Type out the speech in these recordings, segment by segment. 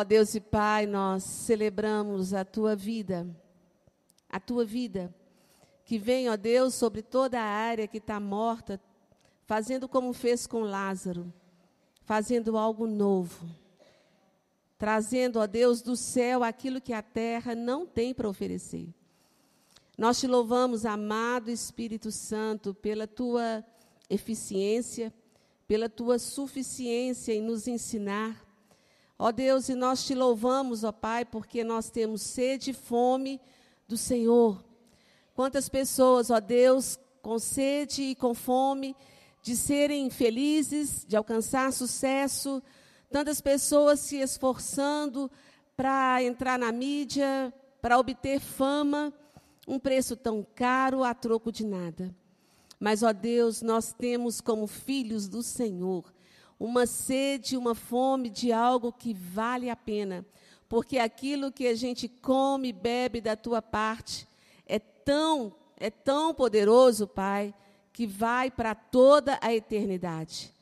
Ó Deus e Pai, nós celebramos a tua vida, a tua vida, que vem, ó Deus, sobre toda a área que está morta, fazendo como fez com Lázaro, fazendo algo novo, trazendo, ó Deus, do céu aquilo que a terra não tem para oferecer. Nós te louvamos, amado Espírito Santo, pela tua eficiência, pela tua suficiência em nos ensinar. Ó Deus, e nós te louvamos, ó Pai, porque nós temos sede e fome do Senhor. Quantas pessoas, ó Deus, com sede e com fome, de serem felizes, de alcançar sucesso, tantas pessoas se esforçando para entrar na mídia, para obter fama, um preço tão caro a troco de nada. Mas, ó Deus, nós temos como filhos do Senhor uma sede, uma fome de algo que vale a pena, porque aquilo que a gente come e bebe da tua parte é tão, é tão poderoso, Pai, que vai para toda a eternidade.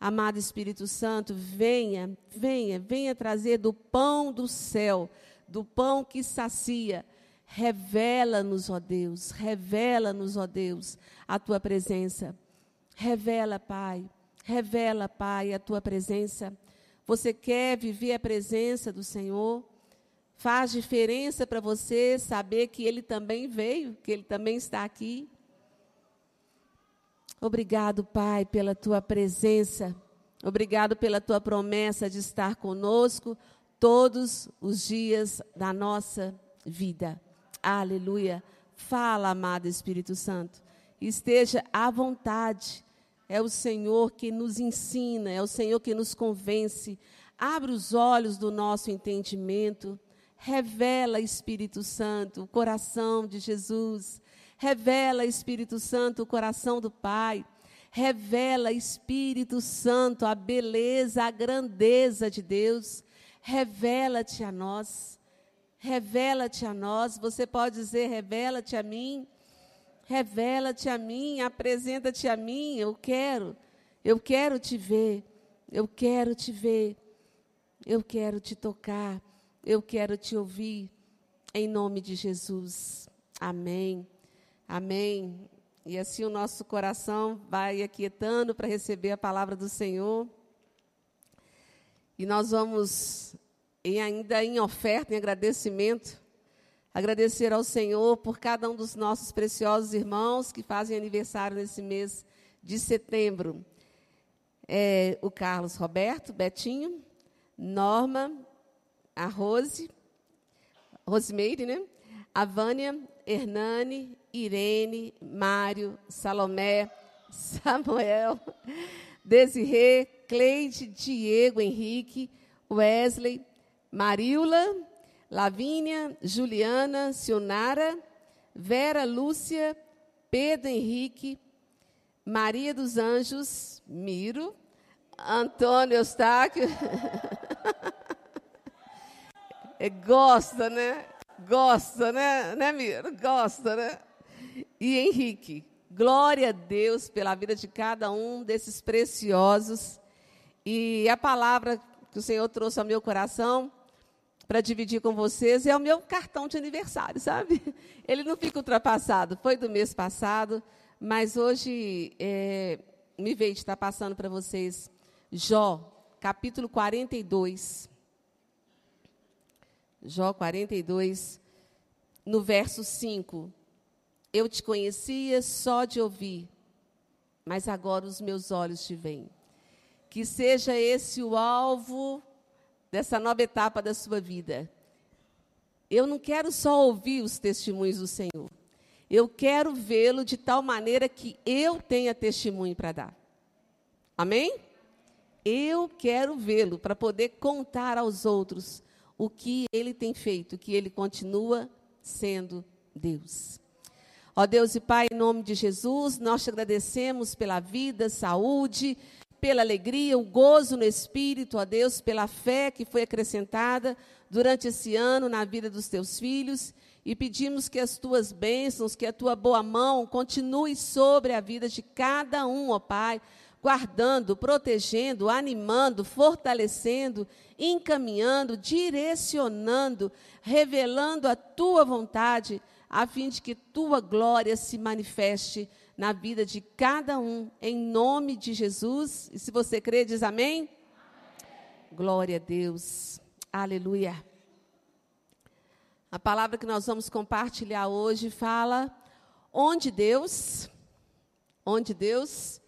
Amado Espírito Santo, venha, venha, venha trazer do pão do céu, do pão que sacia. Revela-nos, ó Deus, revela-nos, ó Deus, a tua presença. Revela, Pai, revela, Pai, a tua presença. Você quer viver a presença do Senhor? Faz diferença para você saber que Ele também veio, que Ele também está aqui. Obrigado, Pai, pela tua presença. Obrigado pela tua promessa de estar conosco todos os dias da nossa vida. Aleluia. Fala, amado Espírito Santo. Esteja à vontade. É o Senhor que nos ensina, é o Senhor que nos convence. Abre os olhos do nosso entendimento. Revela, Espírito Santo, o coração de Jesus. Revela, Espírito Santo, o coração do Pai. Revela, Espírito Santo, a beleza, a grandeza de Deus. Revela-te a nós. Revela-te a nós. Você pode dizer: revela-te a mim. Revela-te a mim, apresenta-te a mim. Eu quero, eu quero te ver. Eu quero te ver. Eu quero te tocar. Eu quero te ouvir. Em nome de Jesus. Amém. Amém. E assim o nosso coração vai aquietando para receber a palavra do Senhor. E nós vamos, em, ainda em oferta, em agradecimento, agradecer ao Senhor por cada um dos nossos preciosos irmãos que fazem aniversário nesse mês de setembro. É, o Carlos Roberto, Betinho, Norma, a Rose, Rosemeire, né? A Vânia, Hernani, Irene, Mário, Salomé, Samuel, Desirê, Cleide, Diego, Henrique, Wesley, Maríula, Lavínia, Juliana, Sionara, Vera Lúcia, Pedro Henrique, Maria dos Anjos, Miro, Antônio Eustáquio. Gosta, né? Gosta, né? Né, Miro? Gosta, né? E Henrique. Glória a Deus pela vida de cada um desses preciosos. E a palavra que o Senhor trouxe ao meu coração para dividir com vocês é o meu cartão de aniversário, sabe? Ele não fica ultrapassado. Foi do mês passado, mas hoje é, me veio de estar passando para vocês Jó, capítulo 42. Jó 42, no verso 5. Eu te conhecia só de ouvir, mas agora os meus olhos te veem. Que seja esse o alvo dessa nova etapa da sua vida. Eu não quero só ouvir os testemunhos do Senhor. Eu quero vê-lo de tal maneira que eu tenha testemunho para dar. Amém? Eu quero vê-lo para poder contar aos outros o que ele tem feito, que ele continua sendo Deus. Ó Deus e Pai, em nome de Jesus, nós te agradecemos pela vida, saúde, pela alegria, o gozo no espírito, ó Deus, pela fé que foi acrescentada durante esse ano na vida dos teus filhos. E pedimos que as tuas bênçãos, que a tua boa mão continue sobre a vida de cada um, ó Pai guardando, protegendo, animando, fortalecendo, encaminhando, direcionando, revelando a tua vontade, a fim de que tua glória se manifeste na vida de cada um, em nome de Jesus. E se você crê, diz amém. amém. Glória a Deus. Aleluia. A palavra que nós vamos compartilhar hoje fala onde Deus, onde Deus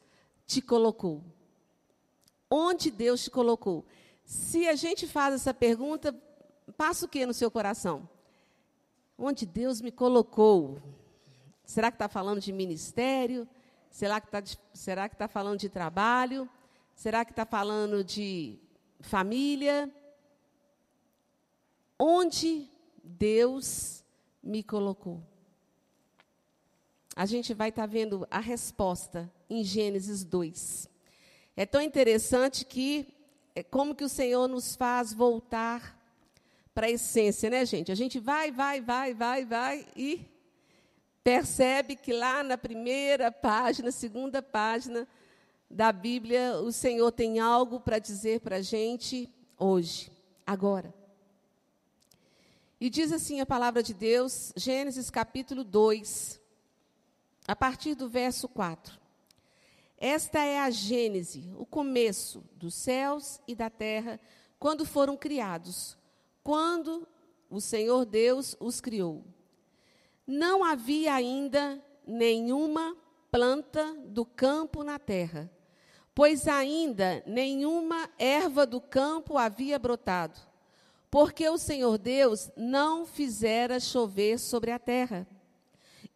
te colocou. Onde Deus te colocou. Se a gente faz essa pergunta, passa o que no seu coração? Onde Deus me colocou? Será que está falando de ministério? Será que está tá falando de trabalho? Será que está falando de família? Onde Deus me colocou? A gente vai estar tá vendo a resposta em Gênesis 2. É tão interessante que é como que o Senhor nos faz voltar para a essência, né, gente? A gente vai, vai, vai, vai, vai e percebe que lá na primeira página, segunda página da Bíblia, o Senhor tem algo para dizer para a gente hoje, agora. E diz assim a palavra de Deus, Gênesis capítulo 2, a partir do verso 4. Esta é a Gênese, o começo dos céus e da terra, quando foram criados, quando o Senhor Deus os criou não havia ainda nenhuma planta do campo na terra, pois ainda nenhuma erva do campo havia brotado, porque o Senhor Deus não fizera chover sobre a terra.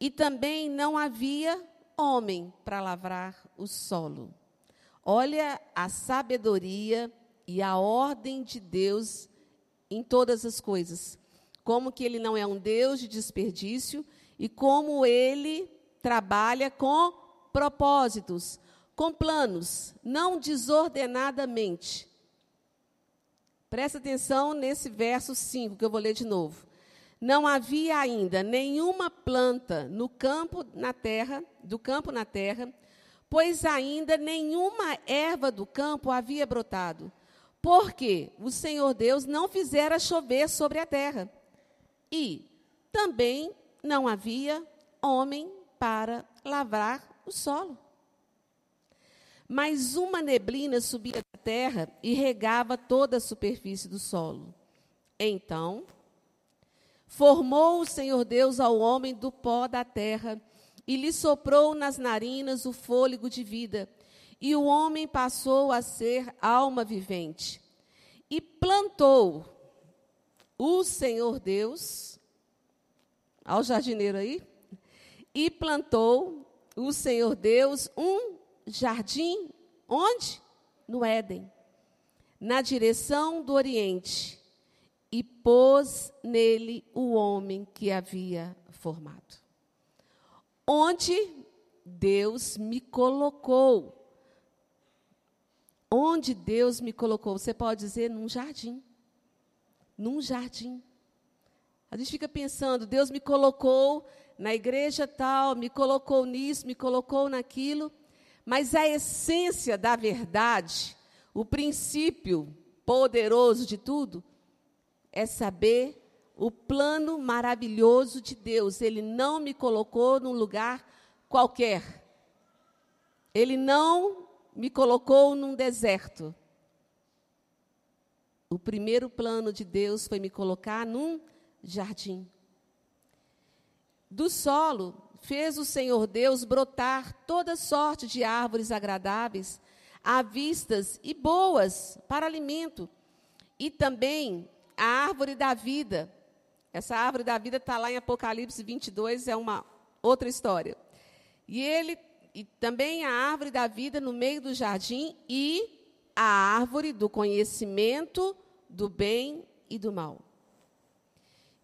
E também não havia homem para lavrar o solo. Olha a sabedoria e a ordem de Deus em todas as coisas como que ele não é um Deus de desperdício e como ele trabalha com propósitos, com planos, não desordenadamente. Presta atenção nesse verso 5 que eu vou ler de novo. Não havia ainda nenhuma planta no campo na terra, do campo na terra, pois ainda nenhuma erva do campo havia brotado, porque o Senhor Deus não fizera chover sobre a terra e também não havia homem para lavrar o solo. Mas uma neblina subia da terra e regava toda a superfície do solo. Então, formou o Senhor Deus ao homem do pó da terra e lhe soprou nas narinas o fôlego de vida, e o homem passou a ser alma vivente. E plantou o Senhor Deus, ao jardineiro aí, e plantou o Senhor Deus um jardim, onde? No Éden, na direção do Oriente, e pôs nele o homem que havia formado. Onde Deus me colocou. Onde Deus me colocou? Você pode dizer num jardim num jardim. A gente fica pensando, Deus me colocou na igreja tal, me colocou nisso, me colocou naquilo, mas a essência da verdade, o princípio poderoso de tudo, é saber o plano maravilhoso de Deus. Ele não me colocou num lugar qualquer. Ele não me colocou num deserto. O primeiro plano de Deus foi me colocar num jardim. Do solo fez o Senhor Deus brotar toda sorte de árvores agradáveis, à vistas e boas para alimento, e também a árvore da vida. Essa árvore da vida está lá em Apocalipse 22, é uma outra história. E ele e também a árvore da vida no meio do jardim e a árvore do conhecimento do bem e do mal.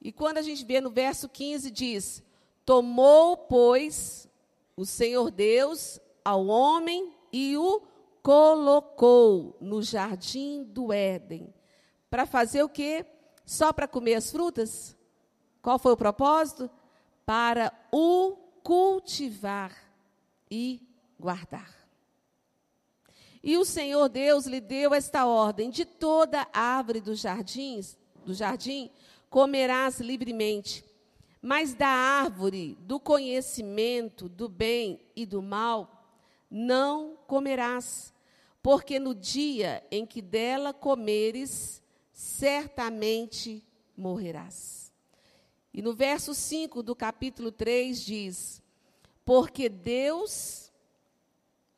E quando a gente vê no verso 15, diz: Tomou, pois, o Senhor Deus ao homem e o colocou no jardim do Éden. Para fazer o quê? Só para comer as frutas? Qual foi o propósito? Para o cultivar e guardar. E o Senhor Deus lhe deu esta ordem: de toda árvore dos jardins, do jardim, comerás livremente, mas da árvore do conhecimento do bem e do mal não comerás, porque no dia em que dela comeres, certamente morrerás. E no verso 5 do capítulo 3 diz: Porque Deus,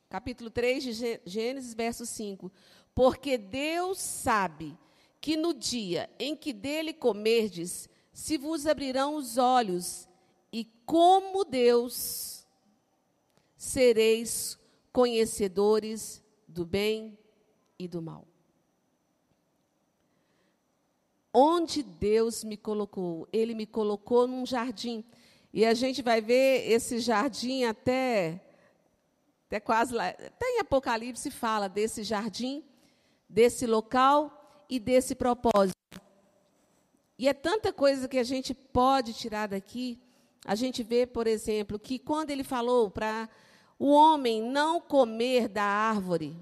capítulo 3 de Gênesis, verso 5: Porque Deus sabe que no dia em que dele comerdes, se vos abrirão os olhos, e como Deus sereis conhecedores do bem e do mal onde Deus me colocou. Ele me colocou num jardim. E a gente vai ver esse jardim até, até quase lá. Até em Apocalipse fala desse jardim, desse local e desse propósito. E é tanta coisa que a gente pode tirar daqui. A gente vê, por exemplo, que quando ele falou para o homem não comer da árvore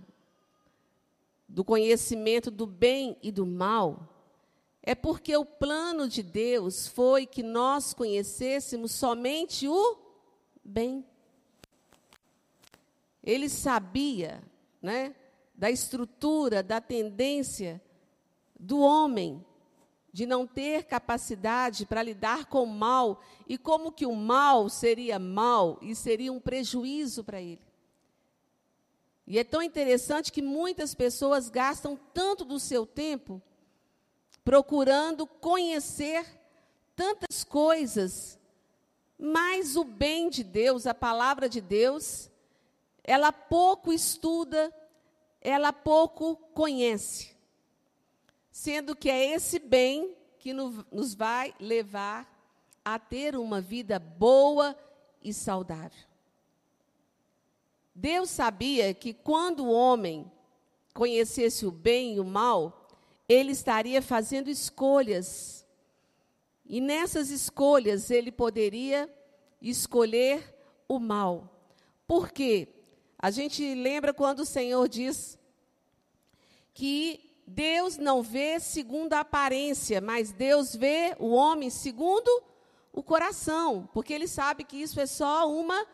do conhecimento do bem e do mal, é porque o plano de Deus foi que nós conhecêssemos somente o bem. Ele sabia, né, da estrutura, da tendência do homem de não ter capacidade para lidar com o mal e como que o mal seria mal e seria um prejuízo para ele. E é tão interessante que muitas pessoas gastam tanto do seu tempo procurando conhecer tantas coisas, mas o bem de Deus, a palavra de Deus, ela pouco estuda, ela pouco conhece. Sendo que é esse bem que nos vai levar a ter uma vida boa e saudável. Deus sabia que quando o homem conhecesse o bem e o mal, ele estaria fazendo escolhas. E nessas escolhas ele poderia escolher o mal. Por quê? A gente lembra quando o Senhor diz que Deus não vê segundo a aparência, mas Deus vê o homem segundo o coração, porque ele sabe que isso é só uma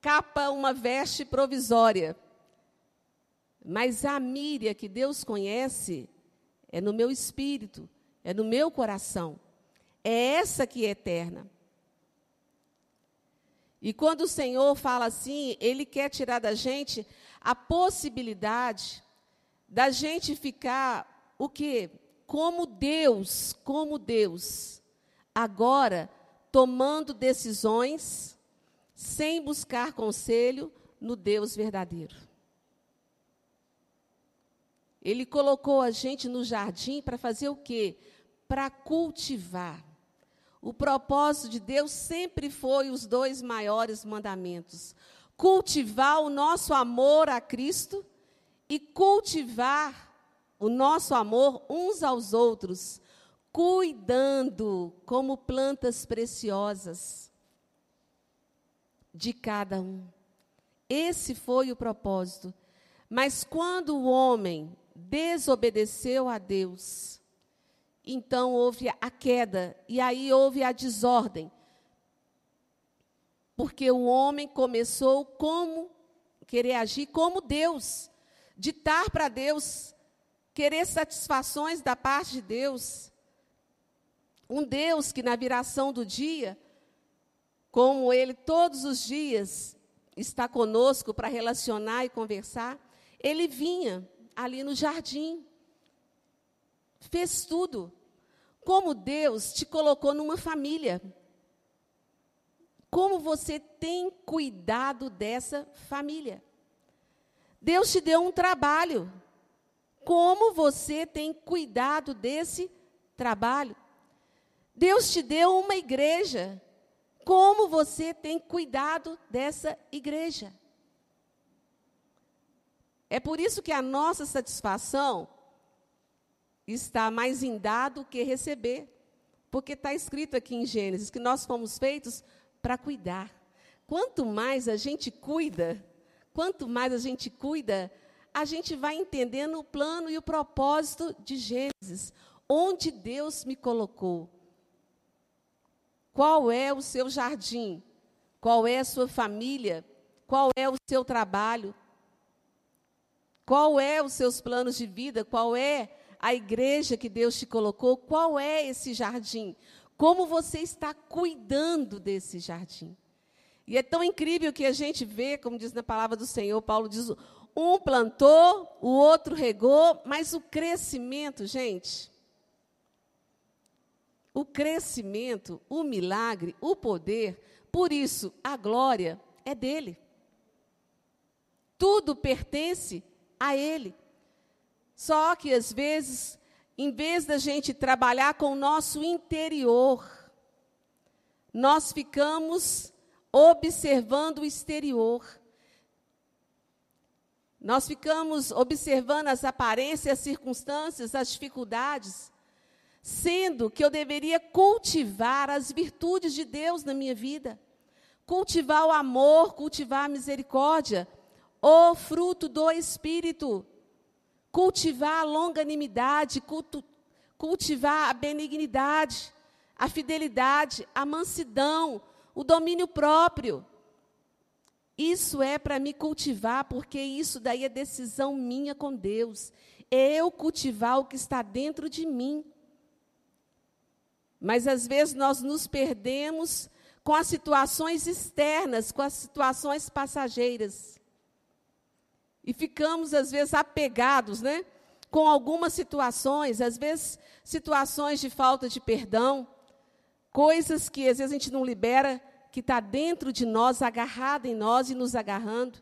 capa, uma veste provisória. Mas a Míria que Deus conhece, é no meu espírito, é no meu coração. É essa que é eterna. E quando o Senhor fala assim, Ele quer tirar da gente a possibilidade da gente ficar o quê? Como Deus, como Deus. Agora, tomando decisões sem buscar conselho no Deus verdadeiro. Ele colocou a gente no jardim para fazer o quê? Para cultivar. O propósito de Deus sempre foi os dois maiores mandamentos: cultivar o nosso amor a Cristo e cultivar o nosso amor uns aos outros, cuidando como plantas preciosas de cada um. Esse foi o propósito. Mas quando o homem desobedeceu a Deus. Então houve a queda, e aí houve a desordem. Porque o homem começou como querer agir como Deus, ditar para Deus, querer satisfações da parte de Deus. Um Deus que na viração do dia, como ele todos os dias está conosco para relacionar e conversar, ele vinha ali no jardim. Fez tudo. Como Deus te colocou numa família. Como você tem cuidado dessa família. Deus te deu um trabalho. Como você tem cuidado desse trabalho? Deus te deu uma igreja. Como você tem cuidado dessa igreja? É por isso que a nossa satisfação está mais em dar do que receber. Porque está escrito aqui em Gênesis que nós fomos feitos para cuidar. Quanto mais a gente cuida, quanto mais a gente cuida, a gente vai entendendo o plano e o propósito de Gênesis. Onde Deus me colocou? Qual é o seu jardim? Qual é a sua família? Qual é o seu trabalho? Qual é os seus planos de vida? Qual é a igreja que Deus te colocou? Qual é esse jardim? Como você está cuidando desse jardim? E é tão incrível que a gente vê, como diz na palavra do Senhor, Paulo diz: um plantou, o outro regou, mas o crescimento, gente, o crescimento, o milagre, o poder, por isso a glória é dele. Tudo pertence a ele. Só que às vezes, em vez da gente trabalhar com o nosso interior, nós ficamos observando o exterior. Nós ficamos observando as aparências, as circunstâncias, as dificuldades, sendo que eu deveria cultivar as virtudes de Deus na minha vida, cultivar o amor, cultivar a misericórdia, o fruto do Espírito, cultivar a longanimidade, cultivar a benignidade, a fidelidade, a mansidão, o domínio próprio. Isso é para me cultivar, porque isso daí é decisão minha com Deus. É eu cultivar o que está dentro de mim. Mas às vezes nós nos perdemos com as situações externas, com as situações passageiras. E ficamos, às vezes, apegados né, com algumas situações, às vezes, situações de falta de perdão, coisas que às vezes a gente não libera que está dentro de nós, agarrada em nós e nos agarrando.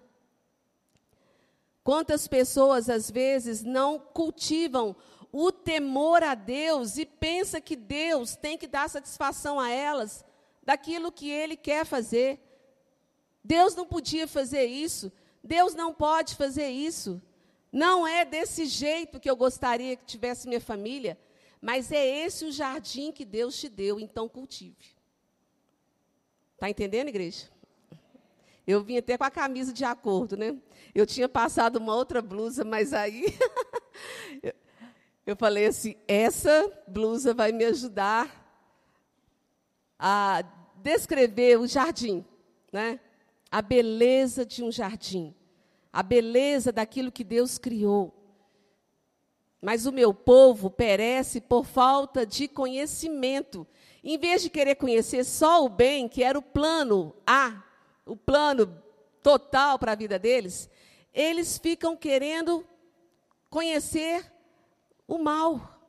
Quantas pessoas, às vezes, não cultivam o temor a Deus e pensa que Deus tem que dar satisfação a elas daquilo que Ele quer fazer. Deus não podia fazer isso. Deus não pode fazer isso. Não é desse jeito que eu gostaria que tivesse minha família, mas é esse o jardim que Deus te deu, então cultive. Está entendendo, igreja? Eu vim até com a camisa de acordo, né? Eu tinha passado uma outra blusa, mas aí eu falei assim: essa blusa vai me ajudar a descrever o jardim, né? A beleza de um jardim, a beleza daquilo que Deus criou. Mas o meu povo perece por falta de conhecimento. Em vez de querer conhecer só o bem, que era o plano A, o plano total para a vida deles, eles ficam querendo conhecer o mal.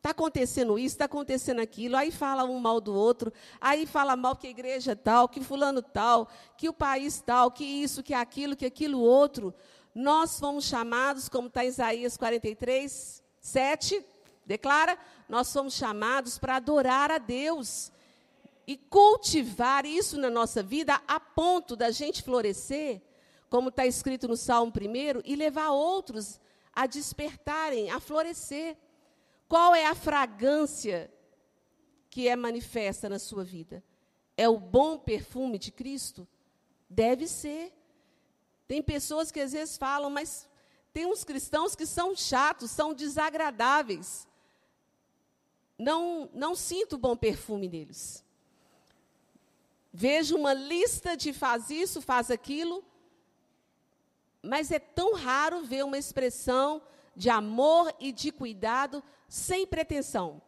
Está acontecendo isso, está acontecendo aquilo, aí fala um mal do outro, aí fala mal que a igreja tal, que fulano tal, que o país tal, que isso, que aquilo, que aquilo outro. Nós fomos chamados, como está Isaías 43, 7, declara, nós somos chamados para adorar a Deus e cultivar isso na nossa vida a ponto da gente florescer, como está escrito no Salmo 1, e levar outros a despertarem, a florescer. Qual é a fragrância que é manifesta na sua vida? É o bom perfume de Cristo? Deve ser. Tem pessoas que às vezes falam, mas tem uns cristãos que são chatos, são desagradáveis não, não sinto bom perfume neles. Vejo uma lista de faz isso, faz aquilo, mas é tão raro ver uma expressão de amor e de cuidado sem pretensão.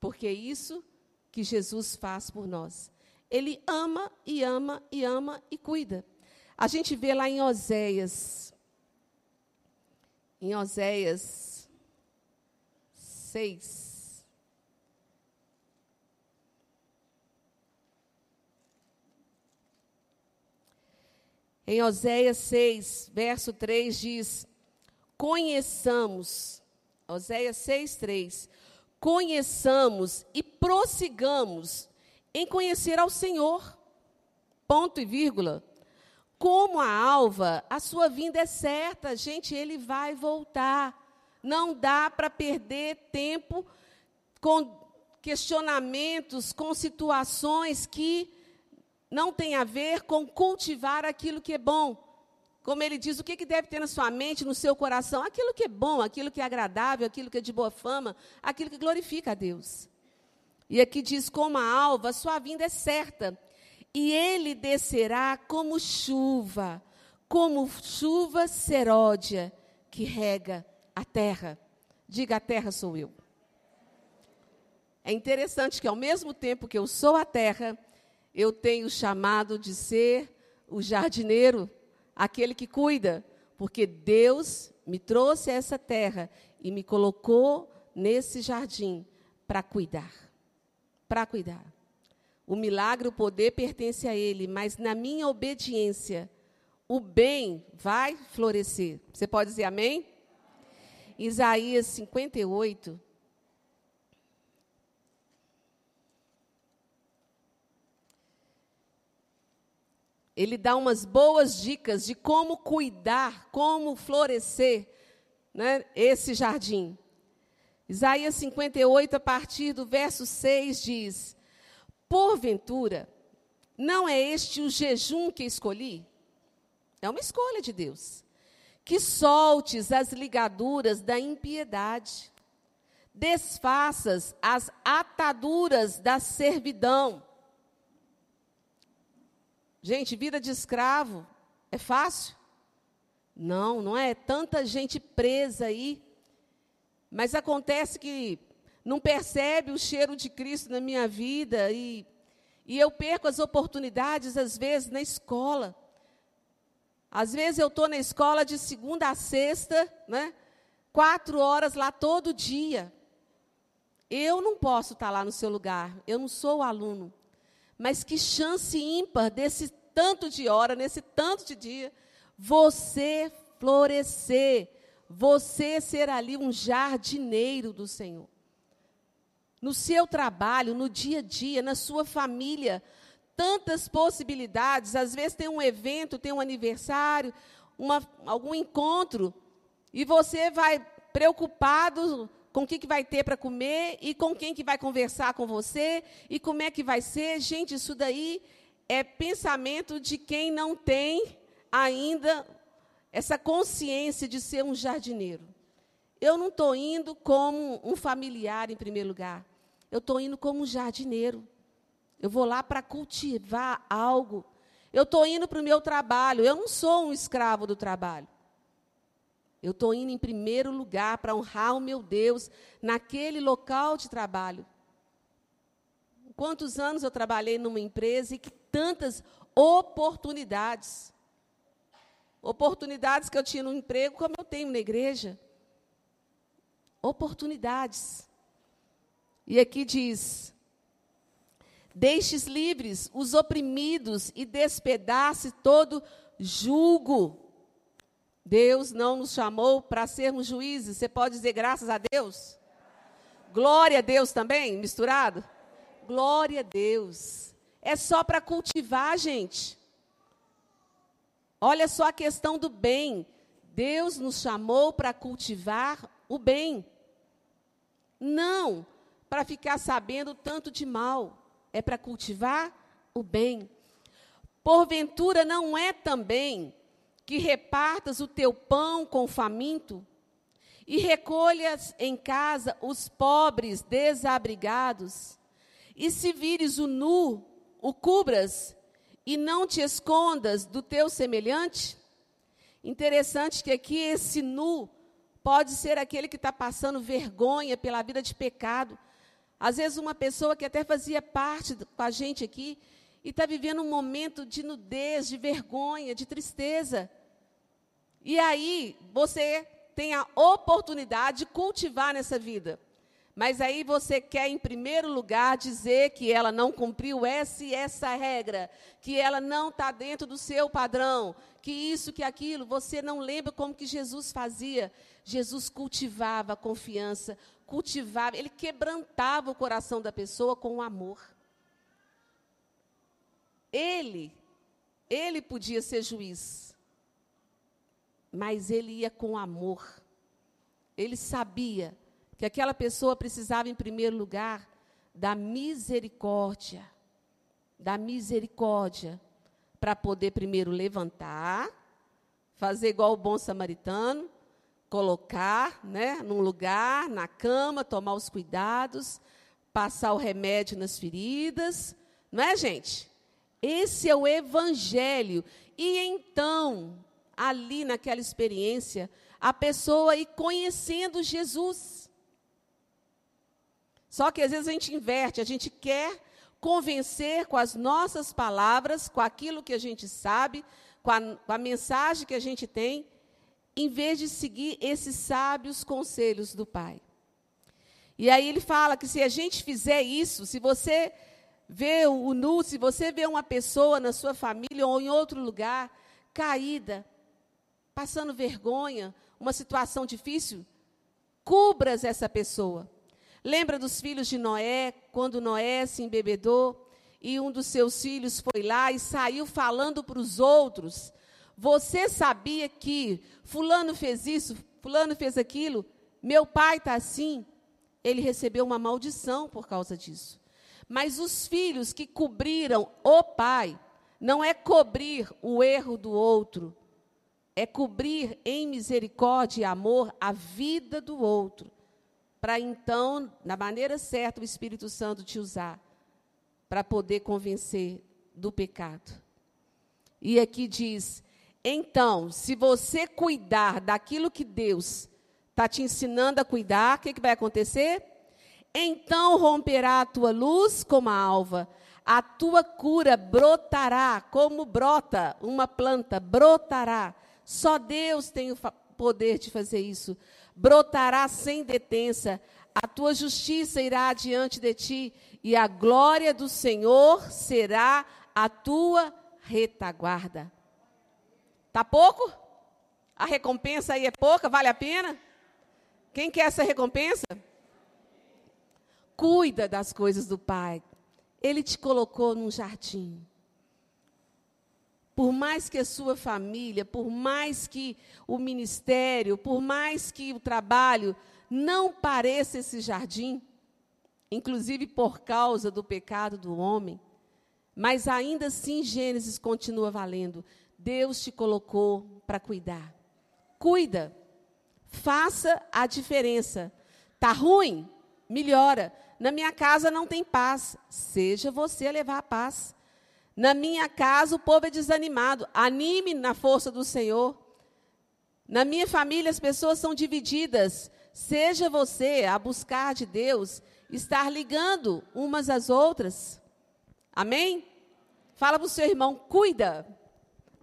Porque é isso que Jesus faz por nós. Ele ama e ama e ama e cuida. A gente vê lá em Oséias, em Oséias 6. Em Oséias 6, verso 3 diz: Conheçamos, Oséias 6, 3, conheçamos e prossigamos em conhecer ao Senhor. Ponto e vírgula. Como a alva, a sua vinda é certa, gente, ele vai voltar. Não dá para perder tempo com questionamentos, com situações que não têm a ver com cultivar aquilo que é bom, como ele diz, o que, que deve ter na sua mente, no seu coração? Aquilo que é bom, aquilo que é agradável, aquilo que é de boa fama, aquilo que glorifica a Deus. E aqui diz: como a alva, sua vinda é certa, e ele descerá como chuva, como chuva seródia que rega a terra. Diga: a terra sou eu. É interessante que, ao mesmo tempo que eu sou a terra, eu tenho chamado de ser o jardineiro aquele que cuida, porque Deus me trouxe a essa terra e me colocou nesse jardim para cuidar. Para cuidar. O milagre, o poder pertence a Ele, mas na minha obediência, o bem vai florescer. Você pode dizer amém? Isaías 58, ele dá umas boas dicas de como cuidar, como florescer né, esse jardim. Isaías 58, a partir do verso 6, diz: Porventura, não é este o jejum que escolhi? É uma escolha de Deus. Que soltes as ligaduras da impiedade, desfaças as ataduras da servidão Gente, vida de escravo é fácil? Não, não é. Tanta gente presa aí. Mas acontece que não percebe o cheiro de Cristo na minha vida e, e eu perco as oportunidades, às vezes, na escola. Às vezes eu estou na escola de segunda a sexta, né? quatro horas lá todo dia. Eu não posso estar lá no seu lugar, eu não sou o aluno. Mas que chance ímpar desse tanto de hora, nesse tanto de dia, você florescer, você ser ali um jardineiro do Senhor. No seu trabalho, no dia a dia, na sua família, tantas possibilidades. Às vezes tem um evento, tem um aniversário, uma, algum encontro, e você vai preocupado com o que, vai ter para comer e com quem que vai conversar com você e como é que vai ser. Gente, isso daí é pensamento de quem não tem ainda essa consciência de ser um jardineiro. Eu não estou indo como um familiar, em primeiro lugar. Eu estou indo como um jardineiro. Eu vou lá para cultivar algo. Eu estou indo para o meu trabalho. Eu não sou um escravo do trabalho. Eu estou indo em primeiro lugar para honrar o meu Deus naquele local de trabalho. Quantos anos eu trabalhei numa empresa e que tantas oportunidades. Oportunidades que eu tinha no emprego, como eu tenho na igreja. Oportunidades. E aqui diz: Deixes livres os oprimidos e despedace todo julgo. Deus não nos chamou para sermos juízes. Você pode dizer graças a Deus? Glória a Deus também, misturado? Glória a Deus. É só para cultivar, gente. Olha só a questão do bem. Deus nos chamou para cultivar o bem. Não para ficar sabendo tanto de mal. É para cultivar o bem. Porventura não é também que repartas o teu pão com o faminto e recolhas em casa os pobres desabrigados, e se vires o nu, o cubras e não te escondas do teu semelhante? Interessante que aqui esse nu pode ser aquele que está passando vergonha pela vida de pecado. Às vezes, uma pessoa que até fazia parte com a gente aqui e está vivendo um momento de nudez, de vergonha, de tristeza. E aí você tem a oportunidade de cultivar nessa vida. Mas aí você quer, em primeiro lugar, dizer que ela não cumpriu essa e essa regra, que ela não está dentro do seu padrão, que isso, que aquilo. Você não lembra como que Jesus fazia? Jesus cultivava a confiança, cultivava, ele quebrantava o coração da pessoa com o amor. Ele, ele podia ser juiz, mas ele ia com amor. Ele sabia que aquela pessoa precisava, em primeiro lugar, da misericórdia. Da misericórdia. Para poder primeiro levantar, fazer igual o bom samaritano, colocar, né, num lugar, na cama, tomar os cuidados, passar o remédio nas feridas, não é, gente? Esse é o evangelho. E então, ali naquela experiência, a pessoa ir conhecendo Jesus. Só que às vezes a gente inverte, a gente quer convencer com as nossas palavras, com aquilo que a gente sabe, com a, com a mensagem que a gente tem, em vez de seguir esses sábios conselhos do Pai. E aí ele fala que se a gente fizer isso, se você vê o nu, se você vê uma pessoa na sua família ou em outro lugar caída, passando vergonha, uma situação difícil, cubras essa pessoa. Lembra dos filhos de Noé, quando Noé se embebedou e um dos seus filhos foi lá e saiu falando para os outros. Você sabia que Fulano fez isso, Fulano fez aquilo, meu pai está assim. Ele recebeu uma maldição por causa disso. Mas os filhos que cobriram o pai, não é cobrir o erro do outro, é cobrir em misericórdia e amor a vida do outro, para então, na maneira certa, o Espírito Santo te usar para poder convencer do pecado. E aqui diz: então, se você cuidar daquilo que Deus está te ensinando a cuidar, o que, que vai acontecer? Então romperá a tua luz como a alva, a tua cura brotará como brota uma planta, brotará só Deus tem o poder de fazer isso. Brotará sem detença, a tua justiça irá adiante de ti, e a glória do Senhor será a tua retaguarda. Tá pouco? A recompensa aí é pouca? Vale a pena? Quem quer essa recompensa? Cuida das coisas do Pai. Ele te colocou num jardim por mais que a sua família, por mais que o ministério, por mais que o trabalho não pareça esse jardim, inclusive por causa do pecado do homem, mas ainda assim Gênesis continua valendo. Deus te colocou para cuidar. Cuida. Faça a diferença. Tá ruim? Melhora. Na minha casa não tem paz. Seja você a levar a paz. Na minha casa o povo é desanimado. Anime na força do Senhor. Na minha família as pessoas são divididas. Seja você a buscar de Deus, estar ligando umas às outras. Amém? Fala para o seu irmão, cuida.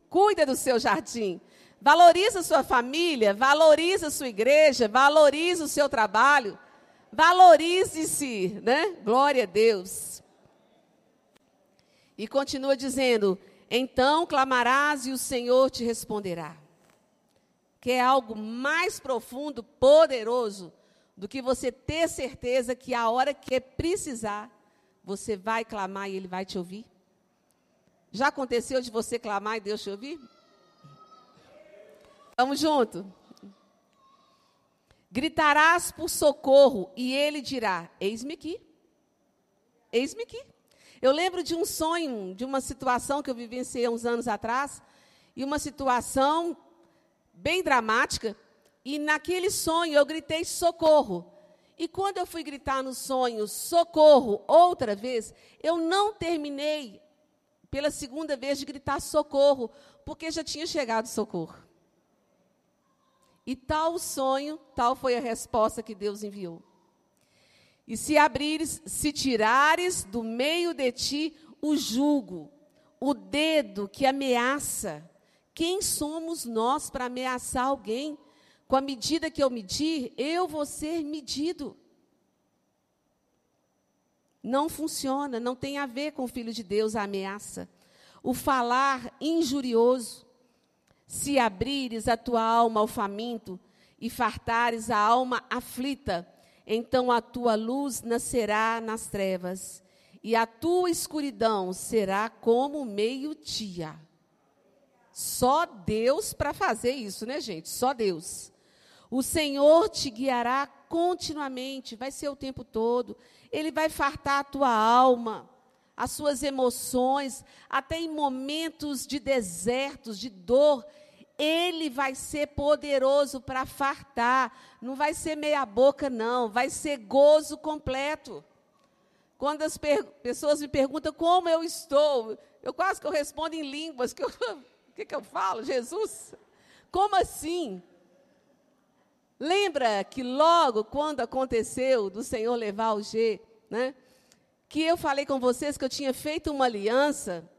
Cuida do seu jardim. Valoriza a sua família, valoriza a sua igreja, valoriza o seu trabalho. Valorize-se, né? Glória a Deus. E continua dizendo: Então clamarás e o Senhor te responderá. Que é algo mais profundo, poderoso, do que você ter certeza que a hora que precisar, você vai clamar e Ele vai te ouvir? Já aconteceu de você clamar e Deus te ouvir? Vamos junto. Gritarás por socorro e ele dirá: Eis-me aqui. Eis-me aqui. Eu lembro de um sonho, de uma situação que eu vivenciei uns anos atrás, e uma situação bem dramática, e naquele sonho eu gritei socorro. E quando eu fui gritar no sonho socorro outra vez, eu não terminei pela segunda vez de gritar socorro, porque já tinha chegado socorro. E tal sonho, tal foi a resposta que Deus enviou. E se abrires, se tirares do meio de ti o jugo, o dedo que ameaça, quem somos nós para ameaçar alguém? Com a medida que eu medir, eu vou ser medido. Não funciona, não tem a ver com o Filho de Deus a ameaça. O falar injurioso. Se abrires a tua alma ao faminto e fartares a alma aflita, então a tua luz nascerá nas trevas, e a tua escuridão será como meio-dia. Só Deus para fazer isso, né, gente? Só Deus. O Senhor te guiará continuamente, vai ser o tempo todo. Ele vai fartar a tua alma, as suas emoções, até em momentos de desertos, de dor. Ele vai ser poderoso para fartar. Não vai ser meia boca, não. Vai ser gozo completo. Quando as pessoas me perguntam como eu estou, eu quase que eu respondo em línguas. Que eu, o que, que eu falo? Jesus? Como assim? Lembra que logo quando aconteceu do Senhor levar o G, né? Que eu falei com vocês que eu tinha feito uma aliança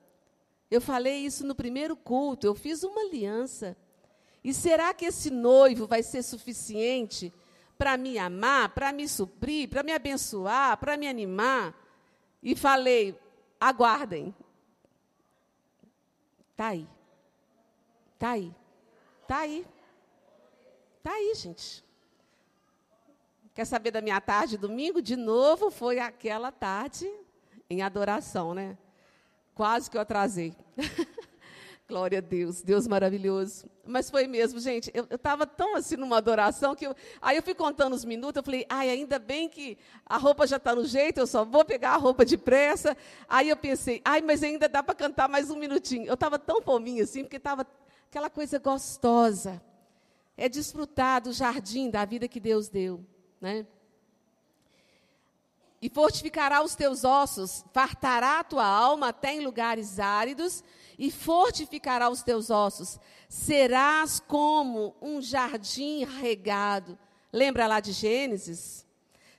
eu falei isso no primeiro culto, eu fiz uma aliança. E será que esse noivo vai ser suficiente para me amar, para me suprir, para me abençoar, para me animar? E falei: aguardem. Está aí. Está aí. Está aí. Está aí, gente. Quer saber da minha tarde domingo? De novo, foi aquela tarde em adoração, né? Quase que eu atrasei. Glória a Deus, Deus maravilhoso. Mas foi mesmo, gente. Eu estava tão assim numa adoração que eu, aí eu fui contando os minutos. Eu falei, ai, ainda bem que a roupa já está no jeito. Eu só vou pegar a roupa depressa. Aí eu pensei, ai, mas ainda dá para cantar mais um minutinho. Eu estava tão fominha assim, porque estava aquela coisa gostosa. É desfrutar do jardim da vida que Deus deu, né? E fortificará os teus ossos, fartará a tua alma até em lugares áridos, e fortificará os teus ossos. Serás como um jardim regado. Lembra lá de Gênesis?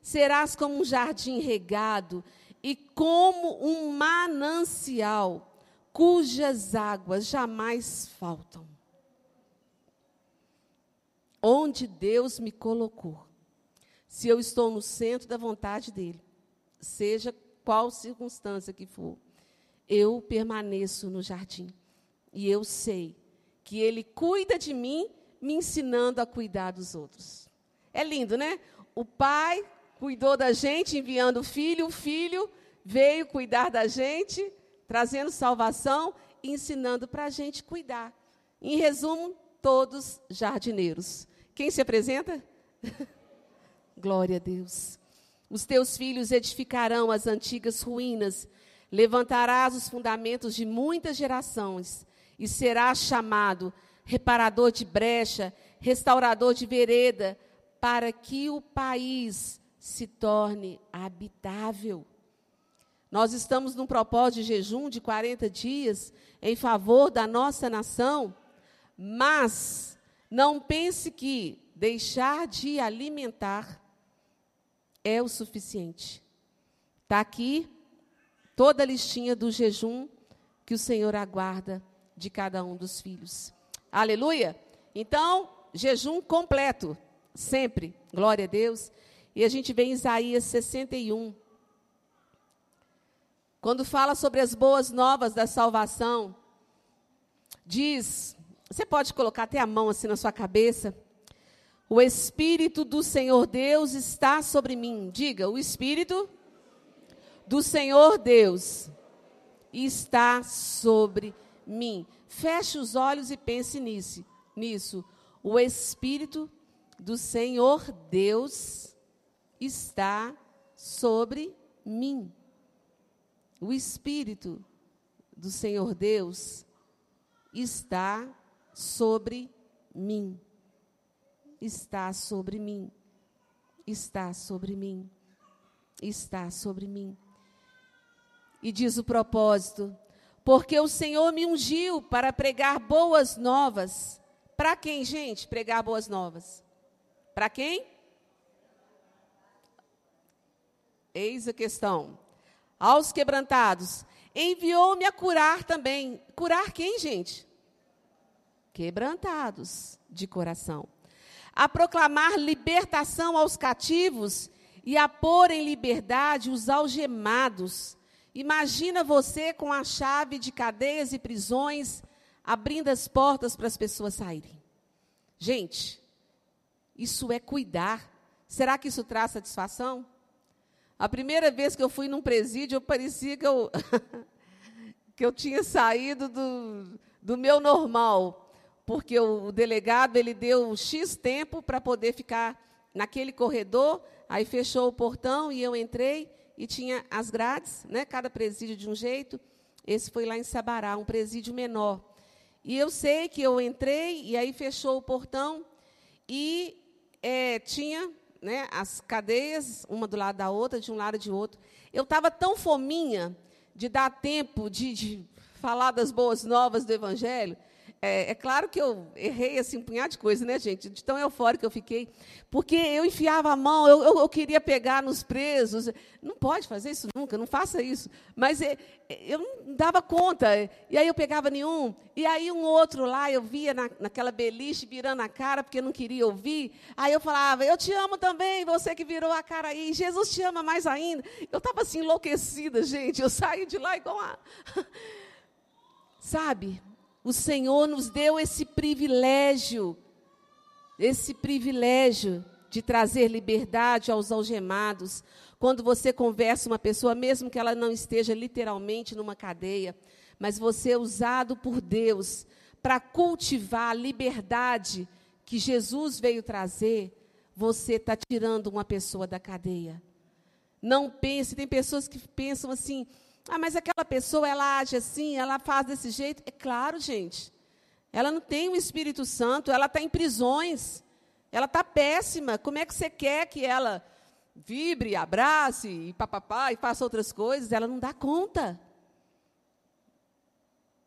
Serás como um jardim regado e como um manancial, cujas águas jamais faltam. Onde Deus me colocou, se eu estou no centro da vontade dEle, seja qual circunstância que for, eu permaneço no jardim. E eu sei que Ele cuida de mim, me ensinando a cuidar dos outros. É lindo, né? O pai cuidou da gente, enviando o filho, o filho veio cuidar da gente, trazendo salvação e ensinando para a gente cuidar. Em resumo, todos jardineiros. Quem se apresenta? Glória a Deus. Os teus filhos edificarão as antigas ruínas, levantarás os fundamentos de muitas gerações, e serás chamado reparador de brecha, restaurador de vereda, para que o país se torne habitável. Nós estamos num propósito de jejum de 40 dias em favor da nossa nação, mas não pense que deixar de alimentar é o suficiente. Está aqui toda a listinha do jejum que o Senhor aguarda de cada um dos filhos. Aleluia? Então, jejum completo, sempre. Glória a Deus. E a gente vê em Isaías 61. Quando fala sobre as boas novas da salvação, diz, você pode colocar até a mão assim na sua cabeça, o Espírito do Senhor Deus está sobre mim. Diga, o Espírito do Senhor Deus está sobre mim. Feche os olhos e pense nisso. nisso. O Espírito do Senhor Deus está sobre mim. O Espírito do Senhor Deus está sobre mim está sobre mim, está sobre mim, está sobre mim. E diz o propósito: porque o Senhor me ungiu para pregar boas novas. Para quem, gente, pregar boas novas? Para quem? Eis a questão. Aos quebrantados. Enviou-me a curar também. Curar quem, gente? Quebrantados de coração a proclamar libertação aos cativos e a pôr em liberdade os algemados. Imagina você com a chave de cadeias e prisões, abrindo as portas para as pessoas saírem. Gente, isso é cuidar. Será que isso traz satisfação? A primeira vez que eu fui num presídio, eu parecia que eu, que eu tinha saído do, do meu normal porque o, delegado ele deu X tempo para poder ficar naquele corredor, aí fechou o portão e eu entrei e tinha as grades, né, cada presídio de um jeito. Esse foi lá em Sabará, um presídio menor. E eu sei que eu entrei e aí fechou o portão e é, tinha né, as cadeias, uma do lado da outra, de um lado de outro. Eu estava tão fominha de dar tempo de, de falar das boas novas do Evangelho, é, é, claro que eu errei assim, um punhado de coisa, né, gente? De tão eufórica que eu fiquei. Porque eu enfiava a mão, eu, eu, eu, queria pegar nos presos. Não pode fazer isso nunca, não faça isso. Mas é, eu não dava conta. E aí eu pegava nenhum. E aí um outro lá, eu via na, naquela beliche virando a cara, porque não queria ouvir. Aí eu falava, eu te amo também, você que virou a cara aí. Jesus te ama mais ainda. Eu estava assim enlouquecida, gente. Eu saí de lá igual a. Sabe? O Senhor nos deu esse privilégio, esse privilégio de trazer liberdade aos algemados. Quando você conversa uma pessoa, mesmo que ela não esteja literalmente numa cadeia, mas você é usado por Deus para cultivar a liberdade que Jesus veio trazer, você está tirando uma pessoa da cadeia. Não pense, tem pessoas que pensam assim, ah, mas aquela pessoa, ela age assim, ela faz desse jeito. É claro, gente. Ela não tem o Espírito Santo, ela está em prisões. Ela está péssima. Como é que você quer que ela vibre, abrace e papapá e faça outras coisas? Ela não dá conta.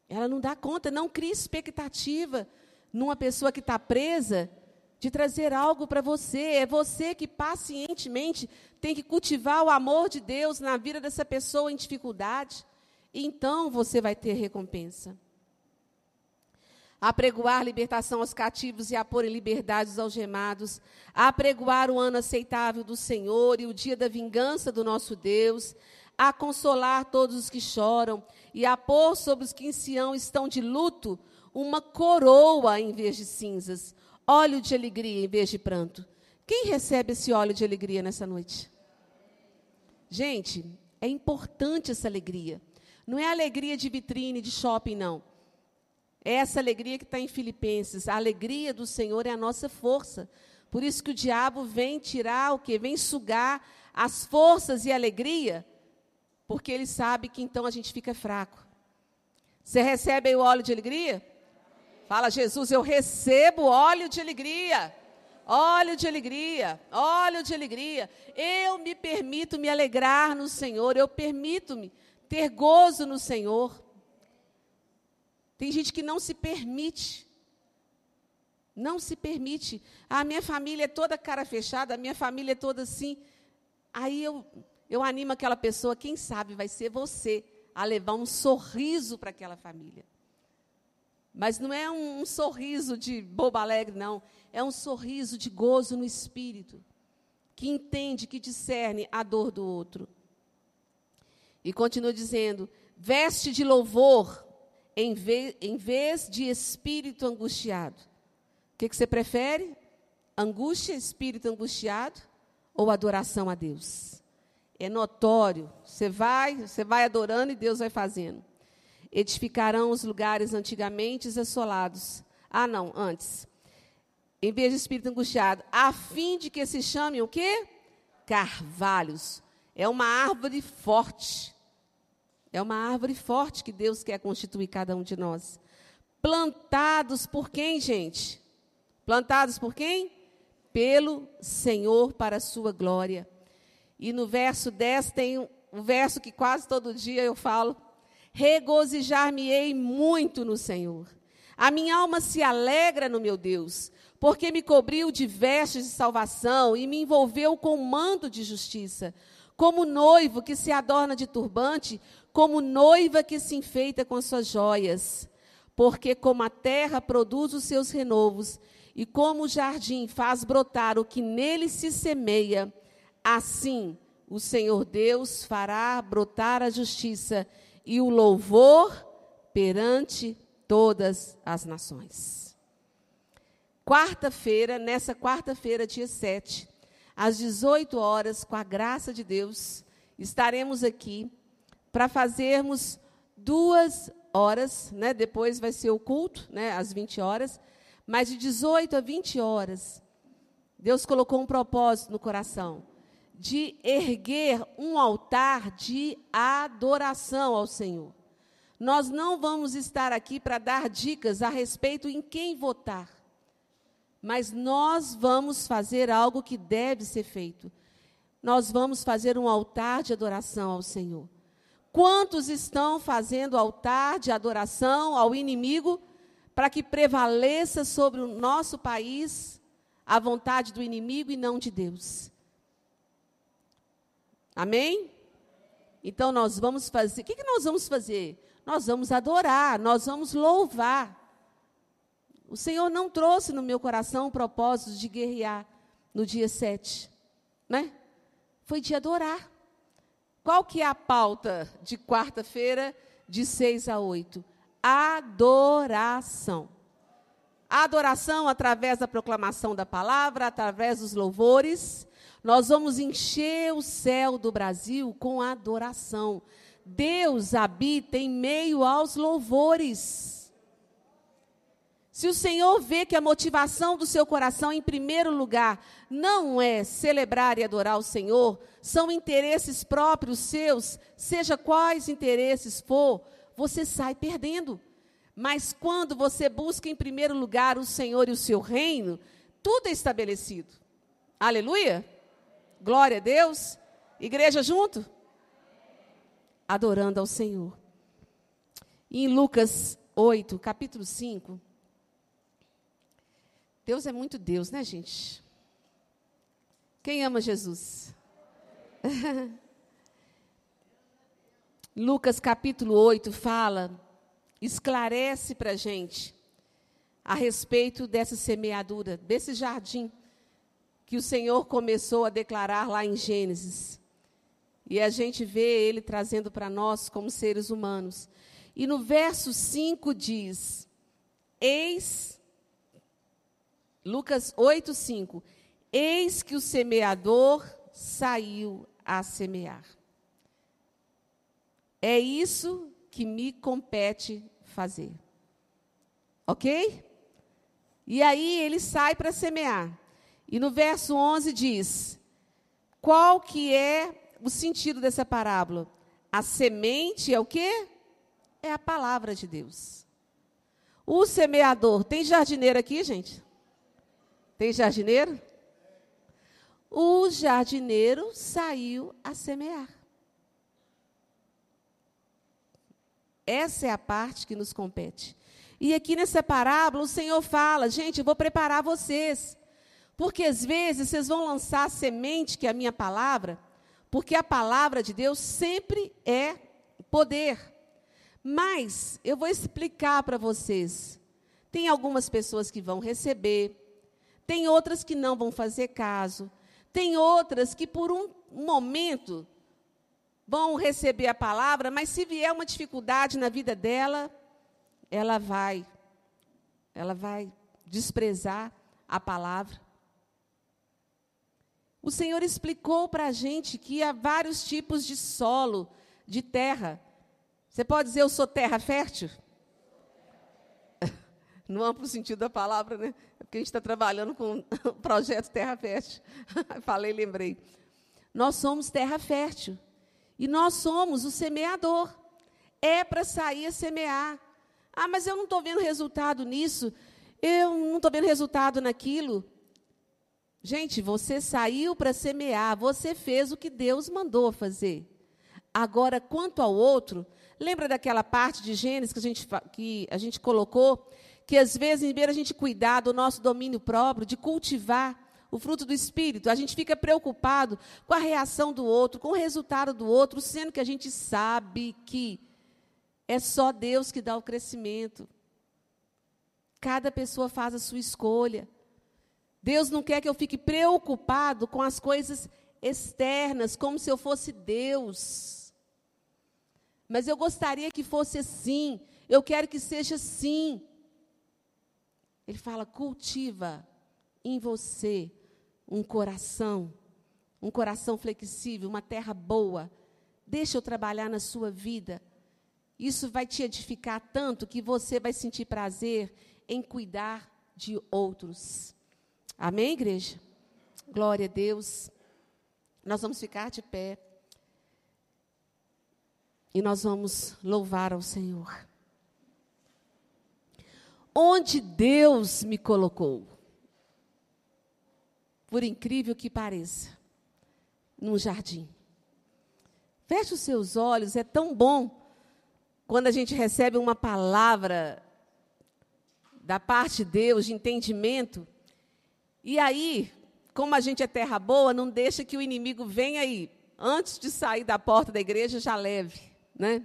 Ela não dá conta. Não crie expectativa numa pessoa que está presa de trazer algo para você. É você que pacientemente tem que cultivar o amor de Deus na vida dessa pessoa em dificuldade. Então você vai ter recompensa. Apregoar libertação aos cativos e a pôr em liberdade os algemados. Apregoar o ano aceitável do Senhor e o dia da vingança do nosso Deus. A consolar todos os que choram e a pôr sobre os que em Sião estão de luto uma coroa em vez de cinzas óleo de alegria em vez de pranto. Quem recebe esse óleo de alegria nessa noite? Gente, é importante essa alegria. Não é alegria de vitrine, de shopping, não. É essa alegria que está em Filipenses. A alegria do Senhor é a nossa força. Por isso que o diabo vem tirar o quê? Vem sugar as forças e a alegria, porque ele sabe que então a gente fica fraco. Você recebe aí o óleo de alegria? Fala, Jesus, eu recebo óleo de alegria. Óleo de alegria, óleo de alegria. Eu me permito me alegrar no Senhor, eu permito-me ter gozo no Senhor. Tem gente que não se permite. Não se permite. A minha família é toda cara fechada, a minha família é toda assim. Aí eu, eu animo aquela pessoa, quem sabe vai ser você a levar um sorriso para aquela família. Mas não é um, um sorriso de boba alegre, não. É um sorriso de gozo no espírito, que entende, que discerne a dor do outro. E continua dizendo: veste de louvor em vez, em vez de espírito angustiado. O que, que você prefere? Angústia, espírito angustiado ou adoração a Deus? É notório. Você vai, você vai adorando e Deus vai fazendo. Edificarão os lugares antigamente assolados. Ah, não, antes. Em vez de espírito angustiado, a fim de que se chamem o quê? Carvalhos. É uma árvore forte. É uma árvore forte que Deus quer constituir cada um de nós. Plantados por quem, gente? Plantados por quem? Pelo Senhor para a sua glória. E no verso 10 tem um verso que quase todo dia eu falo, regozijar-me-ei muito no Senhor. A minha alma se alegra no meu Deus, porque me cobriu de vestes de salvação e me envolveu com manto de justiça. Como noivo que se adorna de turbante, como noiva que se enfeita com suas joias. Porque como a terra produz os seus renovos, e como o jardim faz brotar o que nele se semeia, assim o Senhor Deus fará brotar a justiça e o louvor perante todas as nações. Quarta-feira, nessa quarta-feira, dia 7, às 18 horas, com a graça de Deus, estaremos aqui para fazermos duas horas, né? depois vai ser o culto, né? às 20 horas, mas de 18 a 20 horas, Deus colocou um propósito no coração de erguer um altar de adoração ao Senhor. Nós não vamos estar aqui para dar dicas a respeito em quem votar. Mas nós vamos fazer algo que deve ser feito. Nós vamos fazer um altar de adoração ao Senhor. Quantos estão fazendo altar de adoração ao inimigo para que prevaleça sobre o nosso país a vontade do inimigo e não de Deus? Amém? Então nós vamos fazer. O que, que nós vamos fazer? Nós vamos adorar, nós vamos louvar. O Senhor não trouxe no meu coração o propósito de guerrear no dia 7, né? Foi de adorar. Qual que é a pauta de quarta-feira, de 6 a 8? Adoração. adoração através da proclamação da palavra, através dos louvores. Nós vamos encher o céu do Brasil com adoração. Deus habita em meio aos louvores. Se o Senhor vê que a motivação do seu coração, em primeiro lugar, não é celebrar e adorar o Senhor, são interesses próprios seus, seja quais interesses for, você sai perdendo. Mas quando você busca em primeiro lugar o Senhor e o seu reino, tudo é estabelecido. Aleluia? Glória a Deus. Igreja junto? adorando ao Senhor. Em Lucas 8, capítulo 5, Deus é muito Deus, né, gente? Quem ama Jesus? Lucas capítulo 8 fala, esclarece para a gente a respeito dessa semeadura, desse jardim que o Senhor começou a declarar lá em Gênesis. E a gente vê ele trazendo para nós como seres humanos. E no verso 5 diz: Eis, Lucas 8, 5: Eis que o semeador saiu a semear. É isso que me compete fazer. Ok? E aí ele sai para semear. E no verso 11 diz: Qual que é o sentido dessa parábola. A semente é o quê? É a palavra de Deus. O semeador, tem jardineiro aqui, gente? Tem jardineiro? O jardineiro saiu a semear. Essa é a parte que nos compete. E aqui nessa parábola, o Senhor fala: gente, eu vou preparar vocês. Porque às vezes vocês vão lançar a semente, que é a minha palavra, porque a palavra de Deus sempre é poder. Mas eu vou explicar para vocês. Tem algumas pessoas que vão receber, tem outras que não vão fazer caso, tem outras que por um momento vão receber a palavra, mas se vier uma dificuldade na vida dela, ela vai ela vai desprezar a palavra. O Senhor explicou para a gente que há vários tipos de solo, de terra. Você pode dizer, eu sou terra fértil? No amplo sentido da palavra, né? É porque a gente está trabalhando com o projeto Terra Fértil. Falei, lembrei. Nós somos terra fértil. E nós somos o semeador. É para sair a semear. Ah, mas eu não estou vendo resultado nisso. Eu não estou vendo resultado naquilo. Gente, você saiu para semear, você fez o que Deus mandou fazer. Agora, quanto ao outro, lembra daquela parte de Gênesis que a gente, que a gente colocou? Que às vezes, em vez de a gente cuidar do nosso domínio próprio, de cultivar o fruto do Espírito, a gente fica preocupado com a reação do outro, com o resultado do outro, sendo que a gente sabe que é só Deus que dá o crescimento. Cada pessoa faz a sua escolha. Deus não quer que eu fique preocupado com as coisas externas, como se eu fosse Deus. Mas eu gostaria que fosse assim. Eu quero que seja assim. Ele fala: cultiva em você um coração, um coração flexível, uma terra boa. Deixa eu trabalhar na sua vida. Isso vai te edificar tanto que você vai sentir prazer em cuidar de outros. Amém, igreja? Glória a Deus. Nós vamos ficar de pé. e nós vamos louvar ao Senhor. Onde Deus me colocou, por incrível que pareça, num jardim. Feche os seus olhos, é tão bom quando a gente recebe uma palavra da parte de Deus, de entendimento, e aí, como a gente é terra boa, não deixa que o inimigo venha aí, antes de sair da porta da igreja, já leve, né?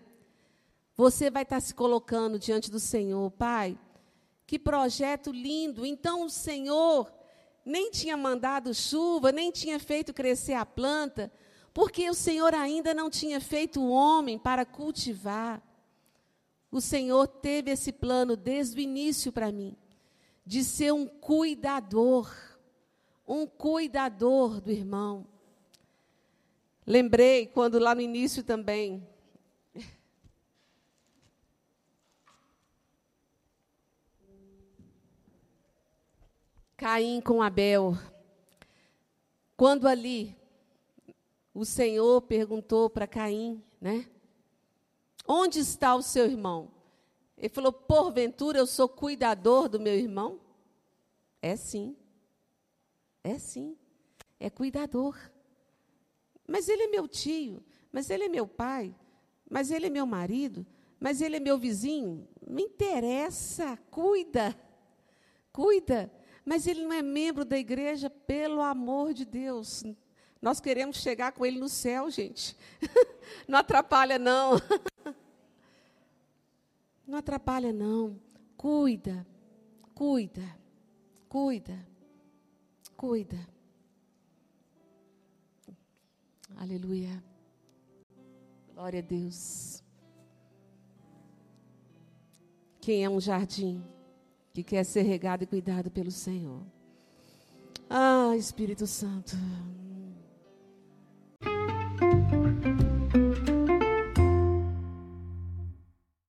Você vai estar se colocando diante do Senhor, Pai. Que projeto lindo! Então o Senhor nem tinha mandado chuva, nem tinha feito crescer a planta, porque o Senhor ainda não tinha feito o homem para cultivar. O Senhor teve esse plano desde o início para mim, de ser um cuidador, um cuidador do irmão. Lembrei quando lá no início também, Caim com Abel. Quando ali o Senhor perguntou para Caim, né? Onde está o seu irmão? Ele falou: Porventura eu sou cuidador do meu irmão? É sim. É sim. É cuidador. Mas ele é meu tio, mas ele é meu pai, mas ele é meu marido, mas ele é meu vizinho. Não interessa, cuida. Cuida. Mas ele não é membro da igreja, pelo amor de Deus. Nós queremos chegar com ele no céu, gente. Não atrapalha, não. Não atrapalha, não. Cuida, cuida, cuida, cuida. Aleluia. Glória a Deus. Quem é um jardim que quer ser regado e cuidado pelo Senhor? Ah, Espírito Santo.